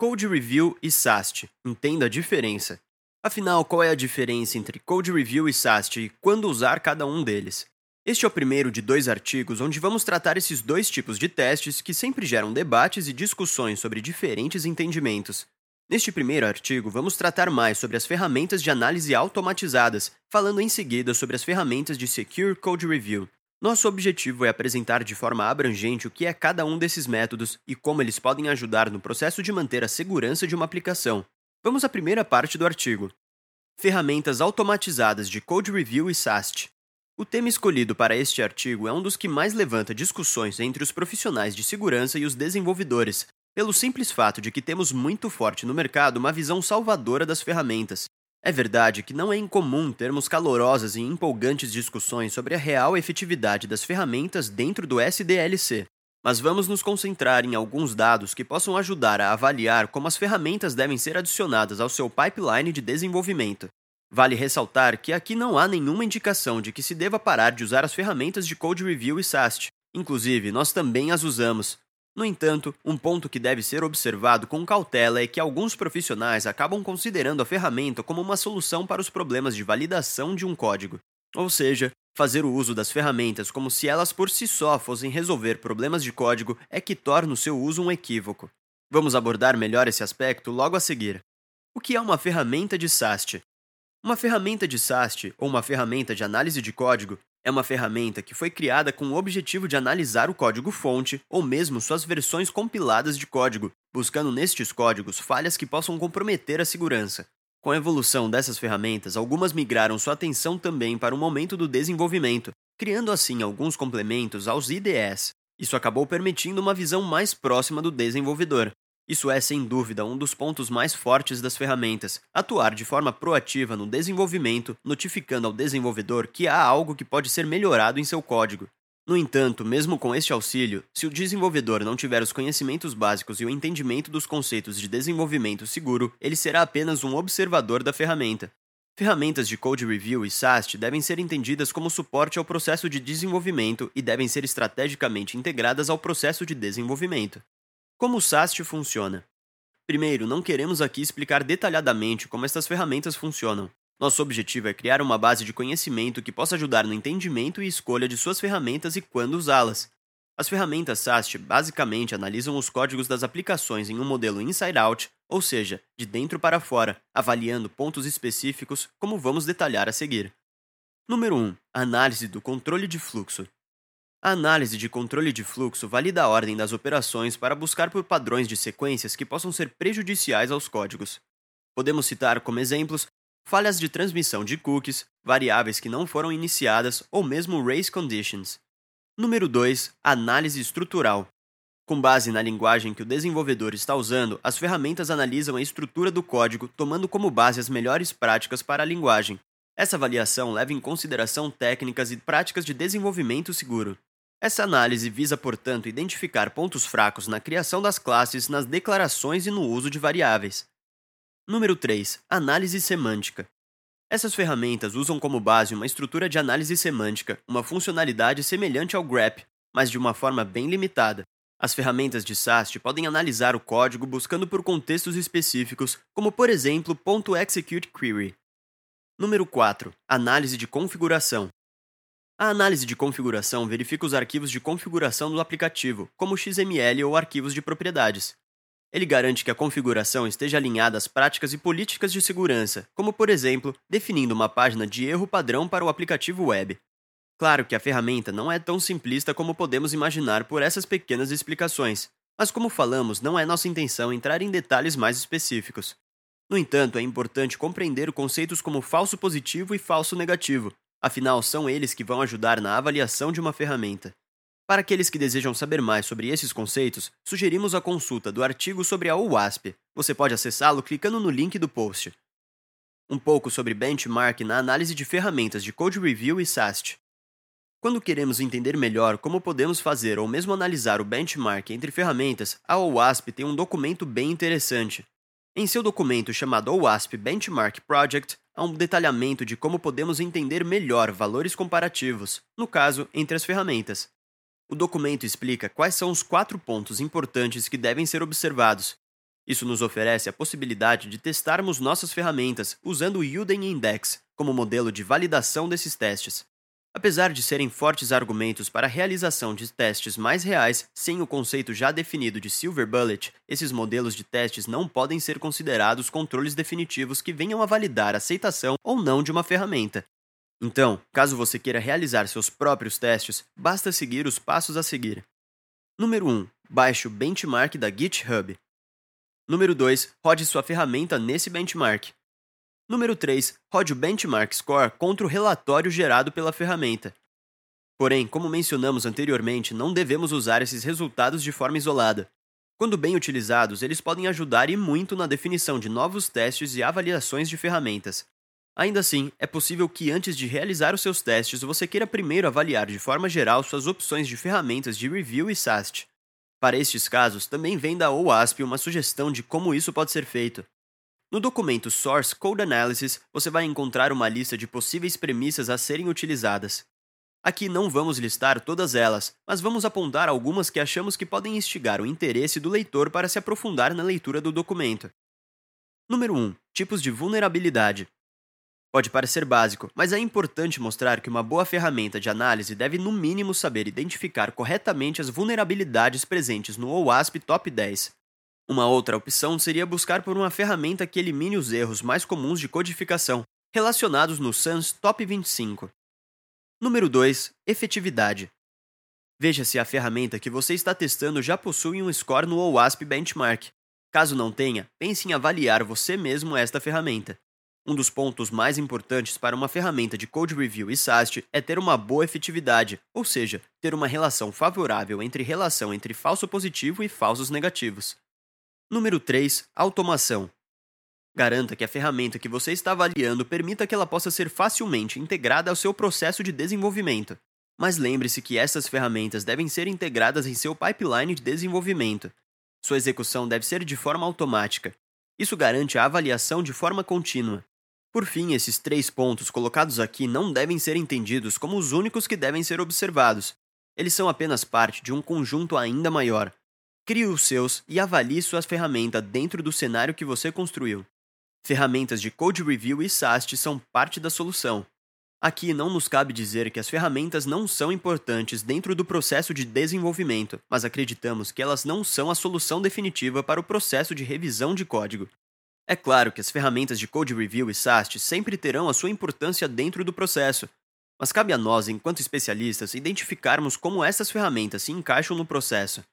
Code Review e SAST. Entenda a diferença. Afinal, qual é a diferença entre Code Review e SAST e quando usar cada um deles? Este é o primeiro de dois artigos onde vamos tratar esses dois tipos de testes que sempre geram debates e discussões sobre diferentes entendimentos. Neste primeiro artigo, vamos tratar mais sobre as ferramentas de análise automatizadas, falando em seguida sobre as ferramentas de Secure Code Review. Nosso objetivo é apresentar de forma abrangente o que é cada um desses métodos e como eles podem ajudar no processo de manter a segurança de uma aplicação. Vamos à primeira parte do artigo. Ferramentas automatizadas de Code Review e SAST. O tema escolhido para este artigo é um dos que mais levanta discussões entre os profissionais de segurança e os desenvolvedores, pelo simples fato de que temos muito forte no mercado uma visão salvadora das ferramentas, é verdade que não é incomum termos calorosas e empolgantes discussões sobre a real efetividade das ferramentas dentro do SDLC, mas vamos nos concentrar em alguns dados que possam ajudar a avaliar como as ferramentas devem ser adicionadas ao seu pipeline de desenvolvimento. Vale ressaltar que aqui não há nenhuma indicação de que se deva parar de usar as ferramentas de Code Review e SAST. Inclusive, nós também as usamos, no entanto, um ponto que deve ser observado com cautela é que alguns profissionais acabam considerando a ferramenta como uma solução para os problemas de validação de um código. Ou seja, fazer o uso das ferramentas como se elas por si só fossem resolver problemas de código é que torna o seu uso um equívoco. Vamos abordar melhor esse aspecto logo a seguir. O que é uma ferramenta de SAST? Uma ferramenta de SAST, ou uma ferramenta de análise de código, é uma ferramenta que foi criada com o objetivo de analisar o código-fonte ou mesmo suas versões compiladas de código, buscando nestes códigos falhas que possam comprometer a segurança. Com a evolução dessas ferramentas, algumas migraram sua atenção também para o momento do desenvolvimento, criando assim alguns complementos aos IDEs. Isso acabou permitindo uma visão mais próxima do desenvolvedor, isso é, sem dúvida, um dos pontos mais fortes das ferramentas: atuar de forma proativa no desenvolvimento, notificando ao desenvolvedor que há algo que pode ser melhorado em seu código. No entanto, mesmo com este auxílio, se o desenvolvedor não tiver os conhecimentos básicos e o entendimento dos conceitos de desenvolvimento seguro, ele será apenas um observador da ferramenta. Ferramentas de Code Review e SAST devem ser entendidas como suporte ao processo de desenvolvimento e devem ser estrategicamente integradas ao processo de desenvolvimento. Como o SAST funciona? Primeiro, não queremos aqui explicar detalhadamente como estas ferramentas funcionam. Nosso objetivo é criar uma base de conhecimento que possa ajudar no entendimento e escolha de suas ferramentas e quando usá-las. As ferramentas SAST basicamente analisam os códigos das aplicações em um modelo inside-out, ou seja, de dentro para fora, avaliando pontos específicos, como vamos detalhar a seguir. Número 1. Análise do controle de fluxo. A análise de controle de fluxo valida a ordem das operações para buscar por padrões de sequências que possam ser prejudiciais aos códigos. Podemos citar como exemplos falhas de transmissão de cookies, variáveis que não foram iniciadas ou mesmo race conditions. Número 2. Análise estrutural. Com base na linguagem que o desenvolvedor está usando, as ferramentas analisam a estrutura do código, tomando como base as melhores práticas para a linguagem. Essa avaliação leva em consideração técnicas e práticas de desenvolvimento seguro. Essa análise visa, portanto, identificar pontos fracos na criação das classes, nas declarações e no uso de variáveis. Número 3. Análise semântica. Essas ferramentas usam como base uma estrutura de análise semântica, uma funcionalidade semelhante ao grep, mas de uma forma bem limitada. As ferramentas de SAST podem analisar o código buscando por contextos específicos, como por exemplo .execute query. Número 4. Análise de configuração. A análise de configuração verifica os arquivos de configuração do aplicativo, como XML ou arquivos de propriedades. Ele garante que a configuração esteja alinhada às práticas e políticas de segurança, como, por exemplo, definindo uma página de erro padrão para o aplicativo web. Claro que a ferramenta não é tão simplista como podemos imaginar por essas pequenas explicações, mas como falamos, não é nossa intenção entrar em detalhes mais específicos. No entanto, é importante compreender conceitos como falso positivo e falso negativo, Afinal, são eles que vão ajudar na avaliação de uma ferramenta. Para aqueles que desejam saber mais sobre esses conceitos, sugerimos a consulta do artigo sobre a OWASP. Você pode acessá-lo clicando no link do post. Um pouco sobre benchmark na análise de ferramentas de Code Review e SAST. Quando queremos entender melhor como podemos fazer ou mesmo analisar o benchmark entre ferramentas, a OWASP tem um documento bem interessante. Em seu documento chamado OWASP Benchmark Project, há um detalhamento de como podemos entender melhor valores comparativos, no caso, entre as ferramentas. O documento explica quais são os quatro pontos importantes que devem ser observados. Isso nos oferece a possibilidade de testarmos nossas ferramentas usando o Udemy Index como modelo de validação desses testes. Apesar de serem fortes argumentos para a realização de testes mais reais sem o conceito já definido de Silver Bullet, esses modelos de testes não podem ser considerados controles definitivos que venham a validar a aceitação ou não de uma ferramenta. Então, caso você queira realizar seus próprios testes, basta seguir os passos a seguir. Número 1. Baixe o benchmark da GitHub. Número 2. Rode sua ferramenta nesse benchmark. Número 3. Rode o benchmark score contra o relatório gerado pela ferramenta. Porém, como mencionamos anteriormente, não devemos usar esses resultados de forma isolada. Quando bem utilizados, eles podem ajudar e muito na definição de novos testes e avaliações de ferramentas. Ainda assim, é possível que antes de realizar os seus testes, você queira primeiro avaliar de forma geral suas opções de ferramentas de review e SAST. Para estes casos, também vem da OWASP uma sugestão de como isso pode ser feito. No documento Source Code Analysis, você vai encontrar uma lista de possíveis premissas a serem utilizadas. Aqui não vamos listar todas elas, mas vamos apontar algumas que achamos que podem instigar o interesse do leitor para se aprofundar na leitura do documento. Número 1. Tipos de vulnerabilidade. Pode parecer básico, mas é importante mostrar que uma boa ferramenta de análise deve, no mínimo, saber identificar corretamente as vulnerabilidades presentes no OWASP Top 10, uma outra opção seria buscar por uma ferramenta que elimine os erros mais comuns de codificação, relacionados no SANS Top 25. Número 2. Efetividade. Veja se a ferramenta que você está testando já possui um score no OWASP Benchmark. Caso não tenha, pense em avaliar você mesmo esta ferramenta. Um dos pontos mais importantes para uma ferramenta de code review e SAST é ter uma boa efetividade, ou seja, ter uma relação favorável entre relação entre falso positivo e falsos negativos. Número 3. Automação. Garanta que a ferramenta que você está avaliando permita que ela possa ser facilmente integrada ao seu processo de desenvolvimento. Mas lembre-se que essas ferramentas devem ser integradas em seu pipeline de desenvolvimento. Sua execução deve ser de forma automática. Isso garante a avaliação de forma contínua. Por fim, esses três pontos colocados aqui não devem ser entendidos como os únicos que devem ser observados. Eles são apenas parte de um conjunto ainda maior, Crie os seus e avalie suas ferramentas dentro do cenário que você construiu. Ferramentas de Code Review e SAST são parte da solução. Aqui não nos cabe dizer que as ferramentas não são importantes dentro do processo de desenvolvimento, mas acreditamos que elas não são a solução definitiva para o processo de revisão de código. É claro que as ferramentas de Code Review e SAST sempre terão a sua importância dentro do processo, mas cabe a nós, enquanto especialistas, identificarmos como essas ferramentas se encaixam no processo.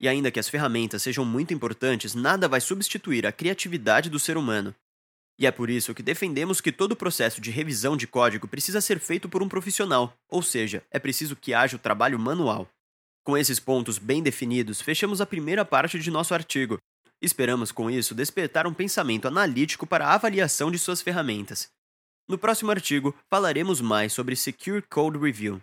E ainda que as ferramentas sejam muito importantes, nada vai substituir a criatividade do ser humano. E é por isso que defendemos que todo o processo de revisão de código precisa ser feito por um profissional, ou seja, é preciso que haja o trabalho manual. Com esses pontos bem definidos, fechamos a primeira parte de nosso artigo. Esperamos com isso despertar um pensamento analítico para a avaliação de suas ferramentas. No próximo artigo, falaremos mais sobre Secure Code Review.